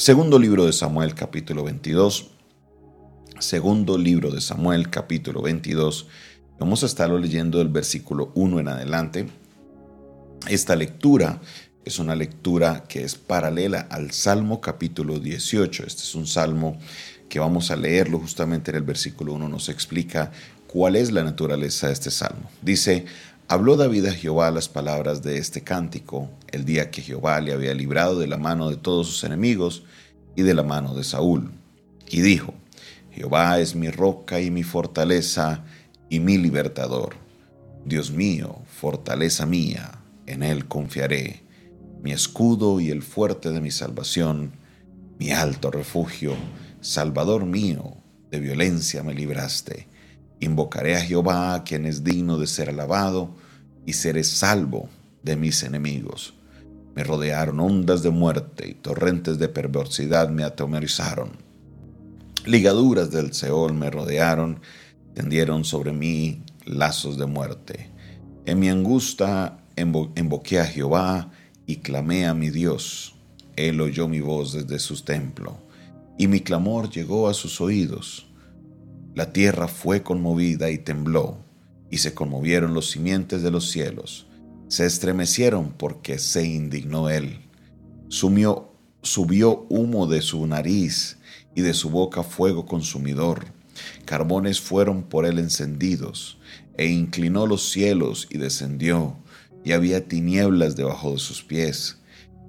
Segundo libro de Samuel capítulo 22. Segundo libro de Samuel capítulo 22. Vamos a estarlo leyendo del versículo 1 en adelante. Esta lectura es una lectura que es paralela al Salmo capítulo 18. Este es un salmo que vamos a leerlo justamente en el versículo 1. Nos explica cuál es la naturaleza de este salmo. Dice, habló David a Jehová las palabras de este cántico el día que Jehová le había librado de la mano de todos sus enemigos y de la mano de Saúl. Y dijo, Jehová es mi roca y mi fortaleza y mi libertador. Dios mío, fortaleza mía, en él confiaré mi escudo y el fuerte de mi salvación, mi alto refugio, Salvador mío, de violencia me libraste. Invocaré a Jehová, quien es digno de ser alabado, y seré salvo de mis enemigos. Me rodearon ondas de muerte y torrentes de perversidad me atemorizaron. Ligaduras del Seol me rodearon, tendieron sobre mí lazos de muerte. En mi angustia invoqué a Jehová, y clamé a mi Dios. Él oyó mi voz desde su templo, y mi clamor llegó a sus oídos. La tierra fue conmovida y tembló, y se conmovieron los simientes de los cielos. Se estremecieron porque se indignó él. Sumió, subió humo de su nariz y de su boca fuego consumidor. Carbones fueron por él encendidos, e inclinó los cielos y descendió y había tinieblas debajo de sus pies.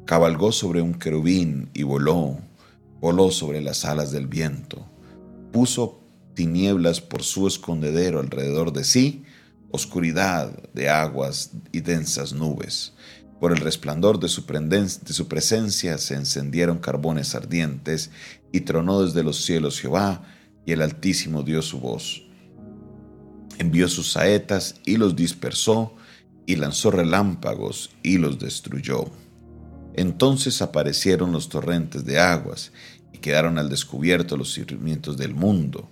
Cabalgó sobre un querubín y voló, voló sobre las alas del viento. Puso tinieblas por su escondedero alrededor de sí, oscuridad de aguas y densas nubes. Por el resplandor de su, de su presencia se encendieron carbones ardientes, y tronó desde los cielos Jehová, y el Altísimo dio su voz. Envió sus saetas y los dispersó, y lanzó relámpagos y los destruyó. Entonces aparecieron los torrentes de aguas y quedaron al descubierto los cimientos del mundo,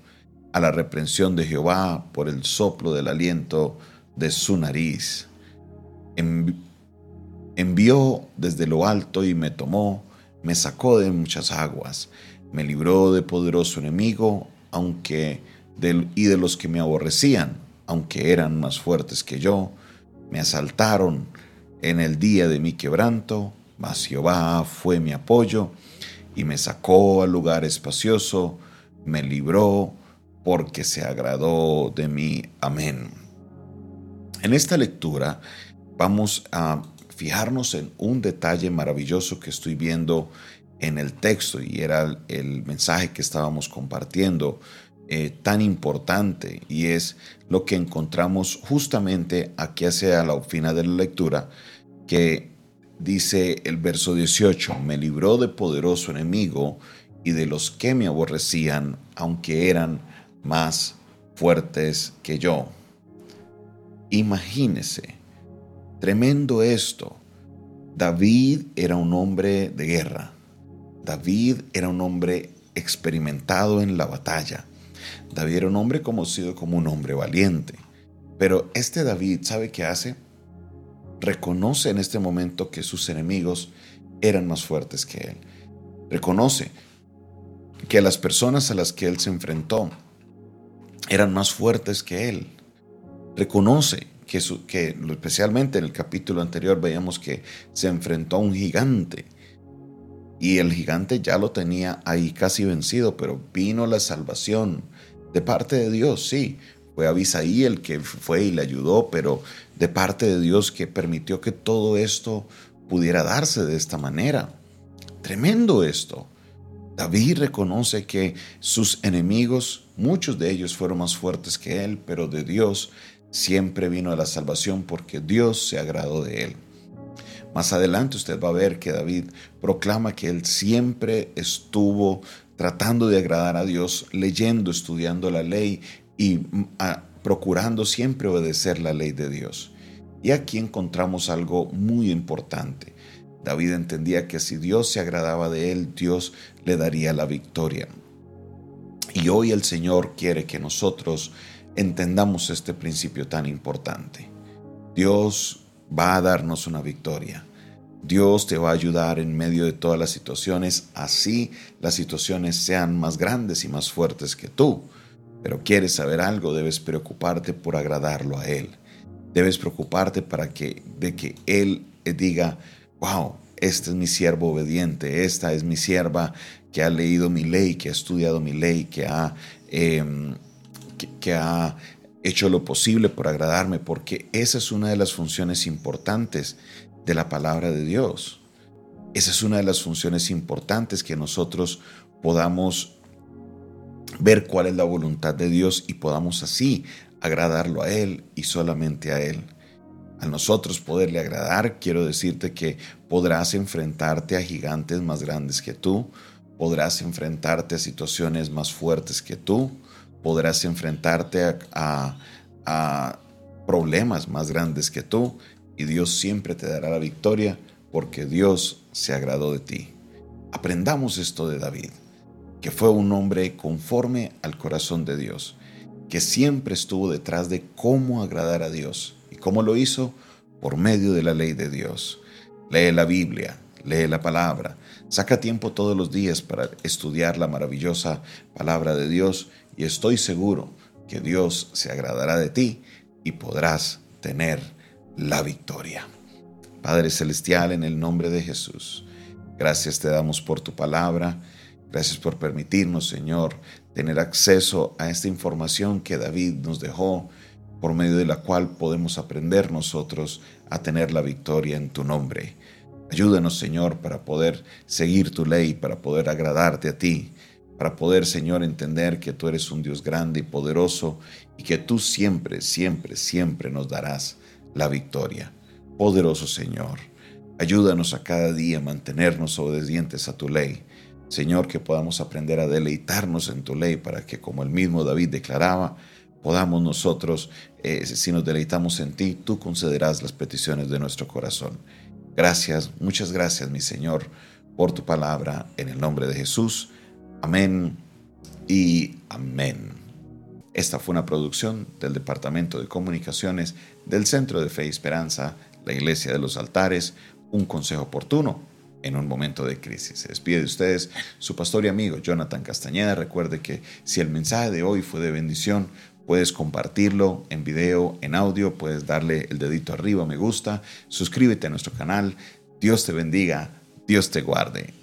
a la reprensión de Jehová por el soplo del aliento de su nariz. Envió desde lo alto y me tomó, me sacó de muchas aguas, me libró de poderoso enemigo, aunque y de los que me aborrecían, aunque eran más fuertes que yo, me asaltaron en el día de mi quebranto, mas Jehová fue mi apoyo y me sacó al lugar espacioso, me libró porque se agradó de mí. Amén. En esta lectura vamos a fijarnos en un detalle maravilloso que estoy viendo en el texto y era el mensaje que estábamos compartiendo eh, tan importante y es lo que encontramos justamente aquí hacia la final de la lectura, que dice el verso 18, me libró de poderoso enemigo y de los que me aborrecían, aunque eran más fuertes que yo. Imagínese, tremendo esto. David era un hombre de guerra. David era un hombre experimentado en la batalla. David era un hombre conocido como un hombre valiente. Pero este David, ¿sabe qué hace? Reconoce en este momento que sus enemigos eran más fuertes que él. Reconoce que las personas a las que él se enfrentó eran más fuertes que él. Reconoce que, que especialmente en el capítulo anterior veíamos que se enfrentó a un gigante y el gigante ya lo tenía ahí casi vencido, pero vino la salvación de parte de Dios, sí. Fue Abisaí el que fue y le ayudó, pero de parte de Dios que permitió que todo esto pudiera darse de esta manera. Tremendo esto. David reconoce que sus enemigos, muchos de ellos fueron más fuertes que él, pero de Dios siempre vino la salvación porque Dios se agradó de él. Más adelante usted va a ver que David proclama que él siempre estuvo tratando de agradar a Dios, leyendo, estudiando la ley y mm, procurando siempre obedecer la ley de Dios. Y aquí encontramos algo muy importante. David entendía que si Dios se agradaba de él, Dios le daría la victoria. Y hoy el Señor quiere que nosotros entendamos este principio tan importante. Dios va a darnos una victoria. Dios te va a ayudar en medio de todas las situaciones, así las situaciones sean más grandes y más fuertes que tú. Pero quieres saber algo, debes preocuparte por agradarlo a Él. Debes preocuparte para que, de que Él diga, wow, este es mi siervo obediente, esta es mi sierva que ha leído mi ley, que ha estudiado mi ley, que ha, em, que ha hecho lo posible por agradarme, porque esa es una de las funciones importantes de la palabra de Dios. Esa es una de las funciones importantes que nosotros podamos ver cuál es la voluntad de Dios y podamos así agradarlo a Él y solamente a Él. A nosotros poderle agradar, quiero decirte que podrás enfrentarte a gigantes más grandes que tú, podrás enfrentarte a situaciones más fuertes que tú, podrás enfrentarte a, problemas más grandes que tú y Dios siempre te dará la victoria porque Dios se agradó de ti. Aprendamos esto de David, que fue un hombre conforme al corazón de Dios, que siempre estuvo detrás de cómo agradar a Dios. ¿Y cómo lo hizo? Por medio de la ley de Dios. Lee la Biblia, lee la palabra, saca tiempo todos los días para estudiar la maravillosa palabra de Dios y estoy seguro que Dios se agradará de ti y podrás tener la victoria. Padre Celestial, en el nombre de Jesús, gracias te damos por tu palabra, gracias por permitirnos, Señor, tener acceso a esta información que David nos dejó, por medio de la cual podemos aprender nosotros a tener la victoria en tu nombre. Ayúdanos, Señor, para poder seguir tu ley, para poder agradarte a ti, para poder, Señor, entender que tú eres un Dios grande y poderoso y que tú siempre, siempre, siempre nos darás la victoria. Poderoso Señor, ayúdanos a cada día a mantenernos obedientes a tu ley. Señor, que podamos aprender a deleitarnos en tu ley para que, como el mismo David declaraba, podamos nosotros, eh, si nos deleitamos en ti, tú concederás las peticiones de nuestro corazón. Gracias, muchas gracias, mi Señor, por tu palabra, en el nombre de Jesús. Amén y amén. Esta fue una producción del Departamento de Comunicaciones del Centro de Fe y Esperanza, la Iglesia de los Altares, un consejo oportuno en un momento de crisis. Se despide de ustedes su pastor y amigo Jonathan Castañeda. Recuerde que si el mensaje de hoy fue de bendición, puedes compartirlo en video, en audio, puedes darle el dedito arriba, me gusta, suscríbete a nuestro canal. Dios te bendiga, Dios te guarde.